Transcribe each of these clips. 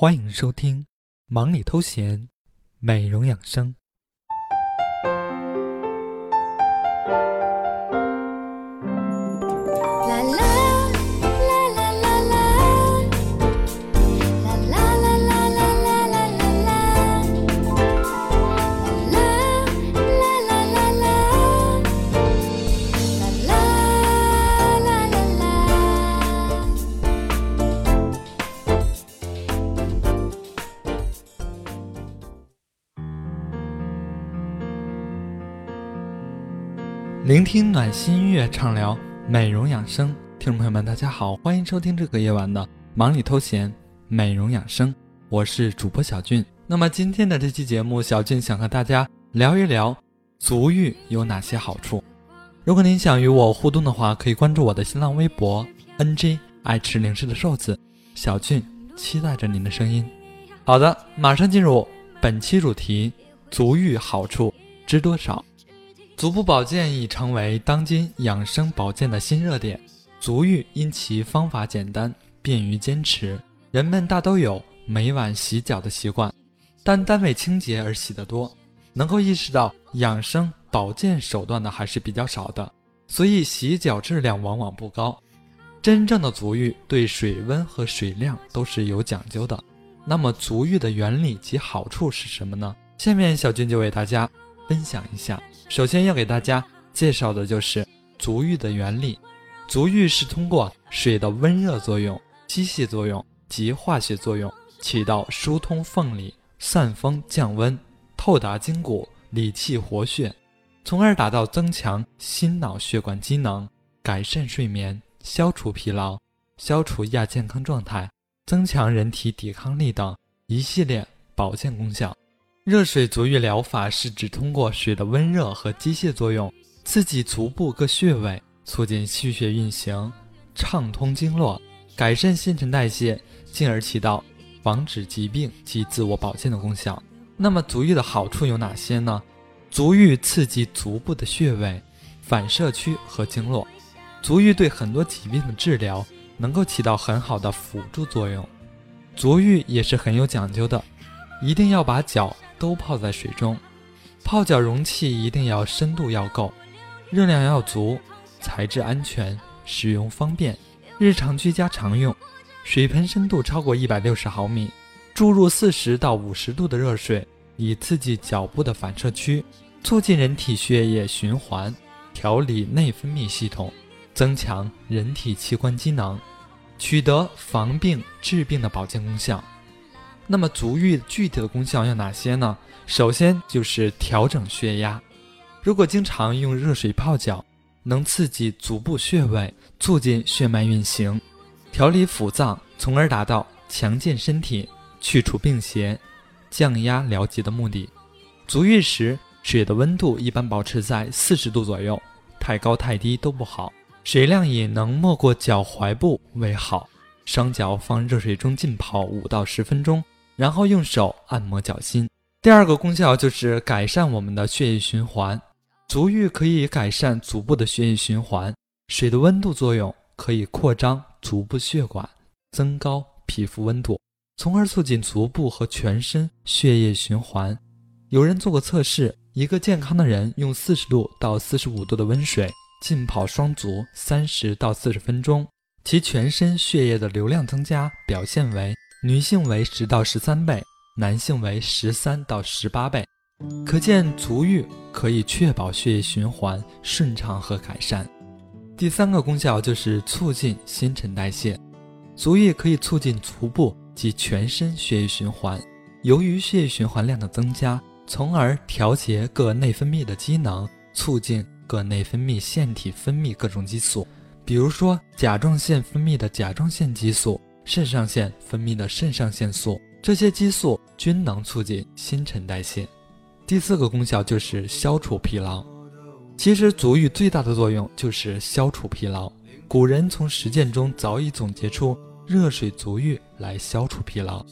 欢迎收听《忙里偷闲》，美容养生。聆听暖心音乐，畅聊美容养生。听众朋友们，大家好，欢迎收听这个夜晚的忙里偷闲美容养生。我是主播小俊。那么今天的这期节目，小俊想和大家聊一聊足浴有哪些好处。如果您想与我互动的话，可以关注我的新浪微博 “nj 爱吃零食的瘦子”。小俊期待着您的声音。好的，马上进入本期主题：足浴好处知多少？足部保健已成为当今养生保健的新热点。足浴因其方法简单，便于坚持，人们大都有每晚洗脚的习惯，但单为清洁而洗得多，能够意识到养生保健手段的还是比较少的，所以洗脚质量往往不高。真正的足浴对水温和水量都是有讲究的。那么足浴的原理及好处是什么呢？下面小军就为大家分享一下。首先要给大家介绍的就是足浴的原理。足浴是通过水的温热作用、机械作用及化学作用，起到疏通缝里、散风降温、透达筋骨、理气活血，从而达到增强心脑血管机能、改善睡眠、消除疲劳、消除亚健康状态、增强人体抵抗力等一系列保健功效。热水足浴疗法是指通过水的温热和机械作用，刺激足部各穴位，促进气血运行，畅通经络，改善新陈代谢，进而起到防止疾病及自我保健的功效。那么足浴的好处有哪些呢？足浴刺激足部的穴位、反射区和经络，足浴对很多疾病的治疗能够起到很好的辅助作用。足浴也是很有讲究的，一定要把脚。都泡在水中，泡脚容器一定要深度要够，热量要足，材质安全，使用方便，日常居家常用。水盆深度超过一百六十毫米，注入四十到五十度的热水，以刺激脚部的反射区，促进人体血液循环，调理内分泌系统，增强人体器官机能，取得防病治病的保健功效。那么足浴具体的功效有哪些呢？首先就是调整血压，如果经常用热水泡脚，能刺激足部穴位，促进血脉运行，调理腑脏，从而达到强健身体、去除病邪、降压疗疾的目的。足浴时水的温度一般保持在四十度左右，太高太低都不好，水量以能没过脚踝部为好。双脚放热水中浸泡五到十分钟。然后用手按摩脚心。第二个功效就是改善我们的血液循环。足浴可以改善足部的血液循环，水的温度作用可以扩张足部血管，增高皮肤温度，从而促进足部和全身血液循环。有人做过测试，一个健康的人用四十度到四十五度的温水浸泡双足三十到四十分钟，其全身血液的流量增加表现为。女性为十到十三倍，男性为十三到十八倍，可见足浴可以确保血液循环顺畅和改善。第三个功效就是促进新陈代谢，足浴可以促进足部及全身血液循环。由于血液循环量的增加，从而调节各内分泌的机能，促进各内分泌腺体分泌各种激素，比如说甲状腺分泌的甲状腺激素。肾上腺分泌的肾上腺素，这些激素均能促进新陈代谢。第四个功效就是消除疲劳。其实足浴最大的作用就是消除疲劳。古人从实践中早已总结出热水足浴来消除疲劳。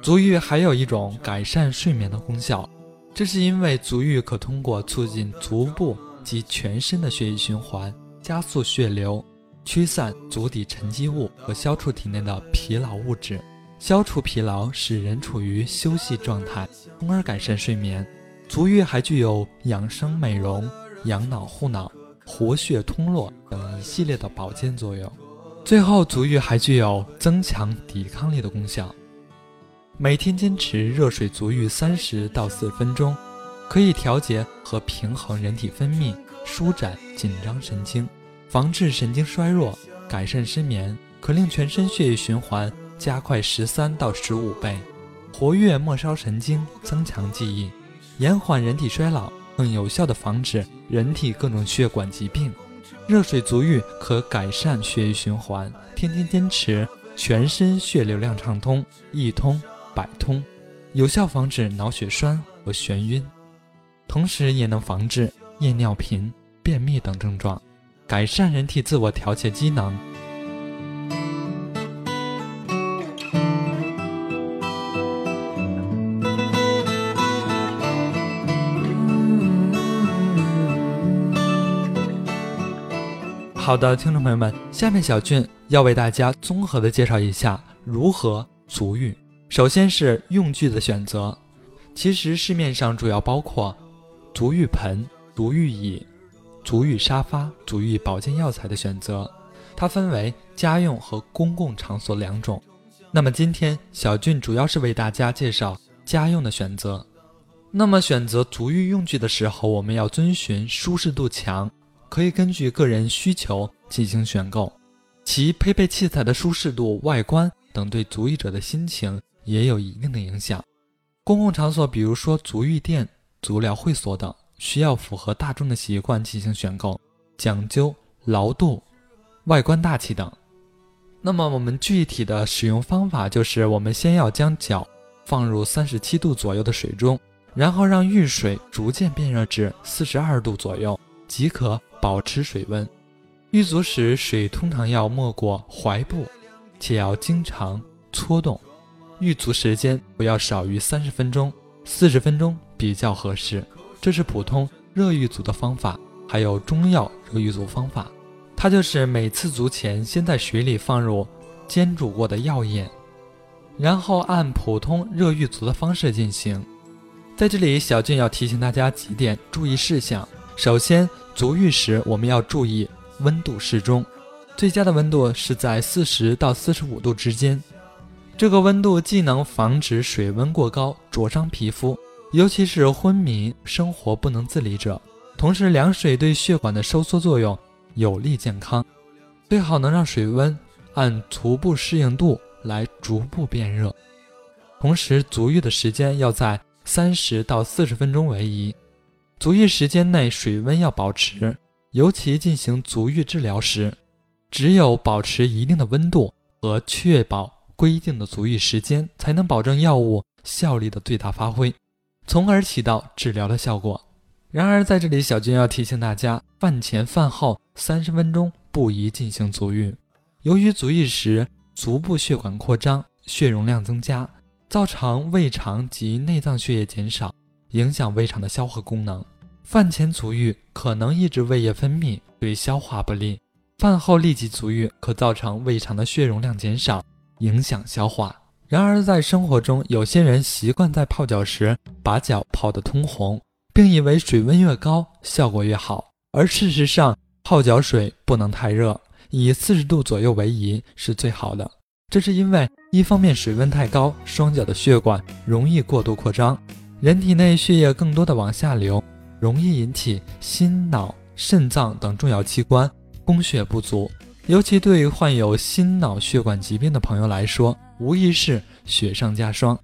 足浴还有一种改善睡眠的功效，这是因为足浴可通过促进足部及全身的血液循环，加速血流。驱散足底沉积物和消除体内的疲劳物质，消除疲劳，使人处于休息状态，从而改善睡眠。足浴还具有养生美容、养脑护脑、活血通络等一系列的保健作用。最后，足浴还具有增强抵抗力的功效。每天坚持热水足浴三十到四十分钟，可以调节和平衡人体分泌，舒展紧张神经，防治神经衰弱，改善失眠，可令全身血液循环加快十三到十五倍，活跃末梢神经，增强记忆。延缓人体衰老，更有效地防止人体各种血管疾病。热水足浴可改善血液循环，天天坚持，全身血流量畅通，一通百通，有效防止脑血栓和眩晕，同时也能防治夜尿频、便秘等症状，改善人体自我调节机能。好的，听众朋友们，下面小俊要为大家综合的介绍一下如何足浴。首先是用具的选择，其实市面上主要包括足浴盆、足浴椅、足浴沙发、足浴保健药材的选择，它分为家用和公共场所两种。那么今天小俊主要是为大家介绍家用的选择。那么选择足浴用具的时候，我们要遵循舒适度强。可以根据个人需求进行选购，其配备器材的舒适度、外观等对足浴者的心情也有一定的影响。公共场所，比如说足浴店、足疗会所等，需要符合大众的习惯进行选购，讲究牢度、外观大气等。那么我们具体的使用方法就是，我们先要将脚放入三十七度左右的水中，然后让浴水逐渐变热至四十二度左右即可。保持水温，浴足时水通常要没过踝部，且要经常搓动。浴足时间不要少于三十分钟，四十分钟比较合适。这是普通热浴足的方法，还有中药热浴足方法。它就是每次足前先在水里放入煎煮过的药液，然后按普通热浴足的方式进行。在这里，小俊要提醒大家几点注意事项。首先，足浴时我们要注意温度适中，最佳的温度是在四十到四十五度之间。这个温度既能防止水温过高灼伤皮肤，尤其是昏迷、生活不能自理者。同时，凉水对血管的收缩作用有利健康，最好能让水温按足部适应度来逐步变热。同时，足浴的时间要在三十到四十分钟为宜。足浴时间内水温要保持，尤其进行足浴治疗时，只有保持一定的温度和确保规定的足浴时间，才能保证药物效力的最大发挥，从而起到治疗的效果。然而，在这里小军要提醒大家，饭前饭后三十分钟不宜进行足浴，由于足浴时足部血管扩张，血容量增加，造成胃肠及内脏血液减少。影响胃肠的消化功能，饭前足浴可能抑制胃液分泌，对消化不利；饭后立即足浴可造成胃肠的血容量减少，影响消化。然而，在生活中，有些人习惯在泡脚时把脚泡得通红，并以为水温越高效果越好。而事实上，泡脚水不能太热，以四十度左右为宜是最好的。这是因为，一方面水温太高，双脚的血管容易过度扩张。人体内血液更多的往下流，容易引起心脑、肾脏等重要器官供血不足，尤其对于患有心脑血管疾病的朋友来说，无疑是雪上加霜。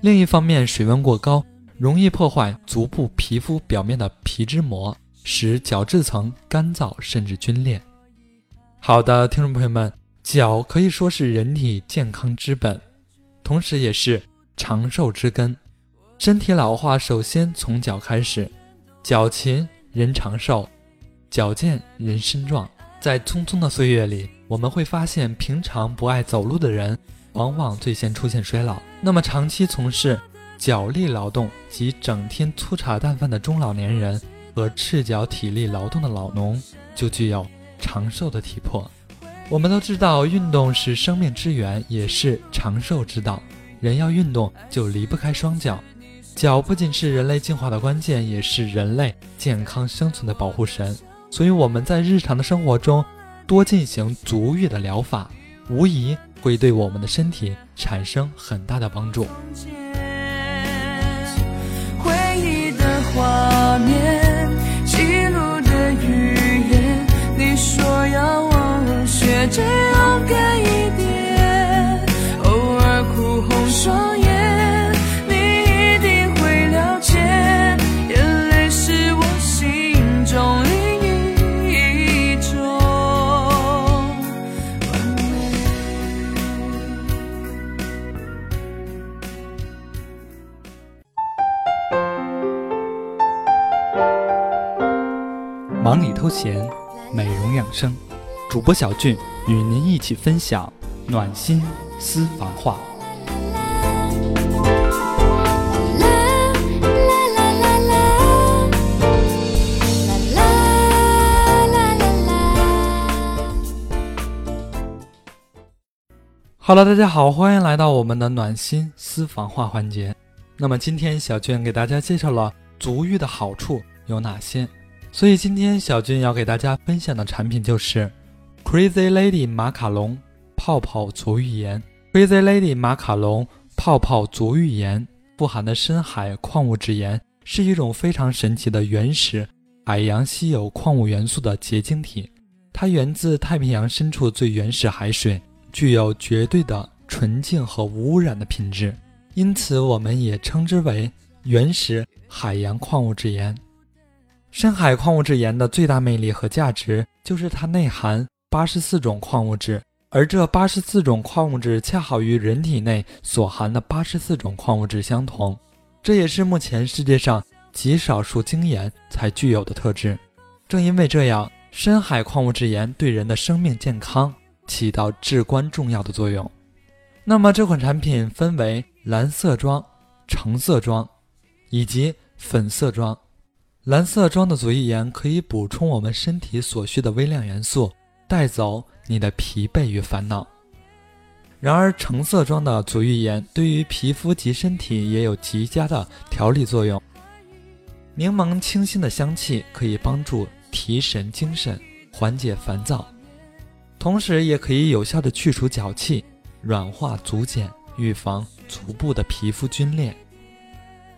另一方面，水温过高容易破坏足部皮肤表面的皮脂膜，使角质层干燥甚至皲裂。好的，听众朋友们，脚可以说是人体健康之本，同时也是长寿之根。身体老化首先从脚开始，脚勤人长寿，脚健人身壮。在匆匆的岁月里，我们会发现，平常不爱走路的人，往往最先出现衰老。那么，长期从事脚力劳动及整天粗茶淡饭的中老年人和赤脚体力劳动的老农，就具有长寿的体魄。我们都知道，运动是生命之源，也是长寿之道。人要运动，就离不开双脚。脚不仅是人类进化的关键，也是人类健康生存的保护神。所以我们在日常的生活中多进行足浴的疗法，无疑会对我们的身体产生很大的帮助。回忆的画面，记录的语言，你说要忘了，学着勇敢一点，主播小俊与您一起分享暖心私房话。Hello，大家好，欢迎来到我们的暖心私房话环节。那么今天小俊给大家介绍了足浴的好处有哪些，所以今天小俊要给大家分享的产品就是 Crazy Lady 马卡龙泡泡足浴盐。Crazy Lady 马卡龙泡泡足浴盐富含的深海矿物质盐是一种非常神奇的原始海洋稀有矿物元素的结晶体，它源自太平洋深处最原始海水。具有绝对的纯净和无污染的品质，因此我们也称之为原始海洋矿物质盐。深海矿物质盐的最大魅力和价值就是它内含八十四种矿物质，而这八十四种矿物质恰好与人体内所含的八十四种矿物质相同，这也是目前世界上极少数精盐才具有的特质。正因为这样，深海矿物质盐对人的生命健康。起到至关重要的作用。那么这款产品分为蓝色装、橙色装以及粉色装。蓝色装的足浴盐可以补充我们身体所需的微量元素，带走你的疲惫与烦恼。然而橙色装的足浴盐对于皮肤及身体也有极佳的调理作用。柠檬清新的香气可以帮助提神精神，缓解烦躁。同时，也可以有效的去除脚气，软化足茧，预防足部的皮肤皲裂。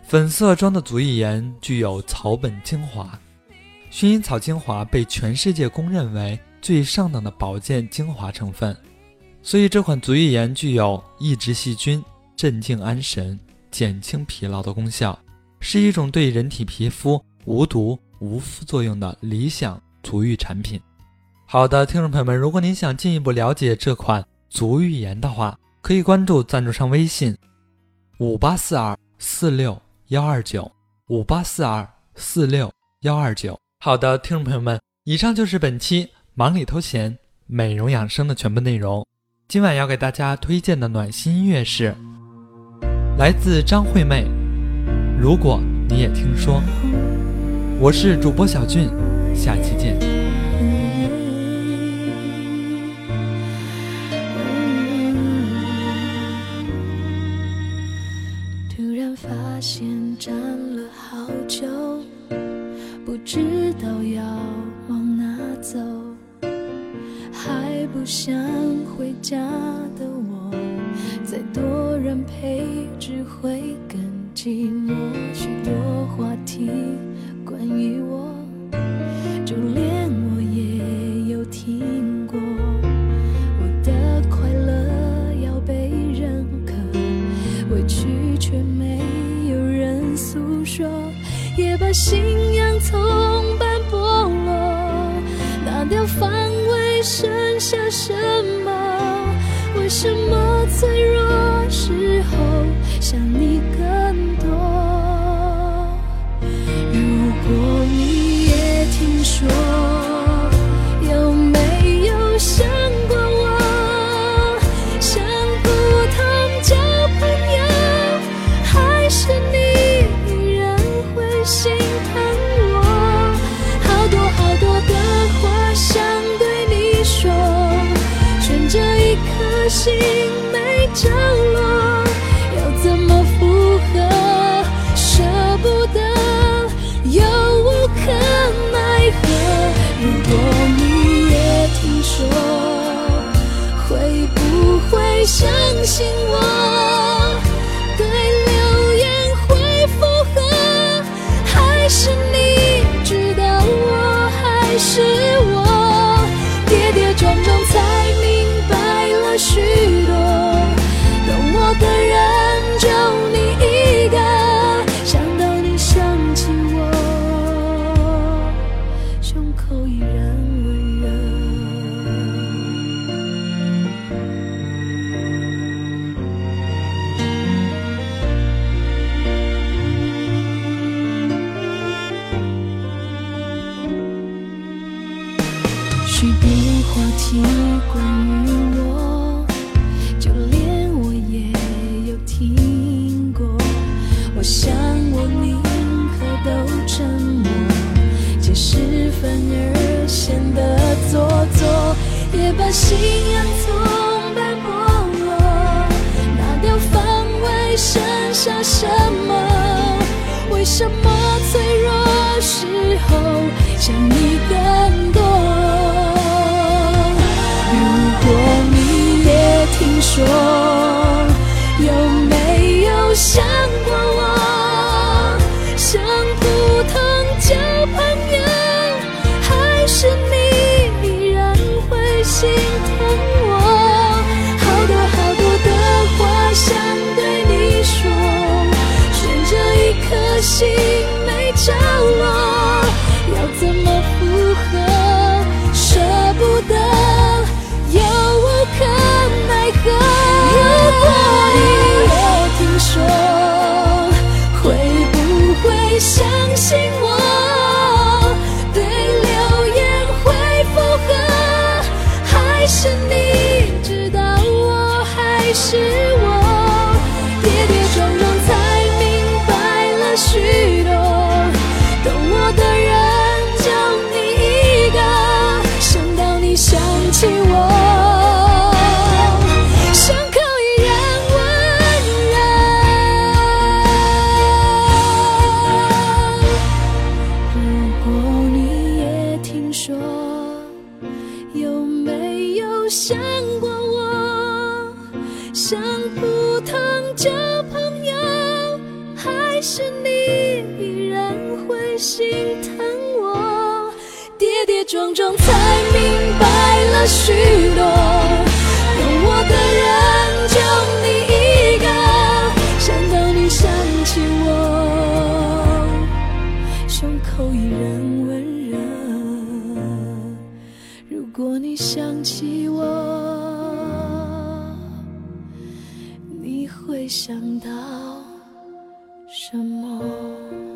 粉色装的足浴盐具有草本精华，薰衣草精华被全世界公认为最上等的保健精华成分，所以这款足浴盐具有抑制细菌、镇静安神、减轻疲劳的功效，是一种对人体皮肤无毒无副作用的理想足浴产品。好的，听众朋友们，如果您想进一步了解这款足浴盐的话，可以关注赞助商微信：五八四二四六幺二九五八四二四六幺二九。好的，听众朋友们，以上就是本期忙里偷闲美容养生的全部内容。今晚要给大家推荐的暖心音乐是来自张惠妹。如果你也听说，我是主播小俊，下期见。会更近。后想你更多。如果你也听说依然温热。如果你想起我你会想到什么？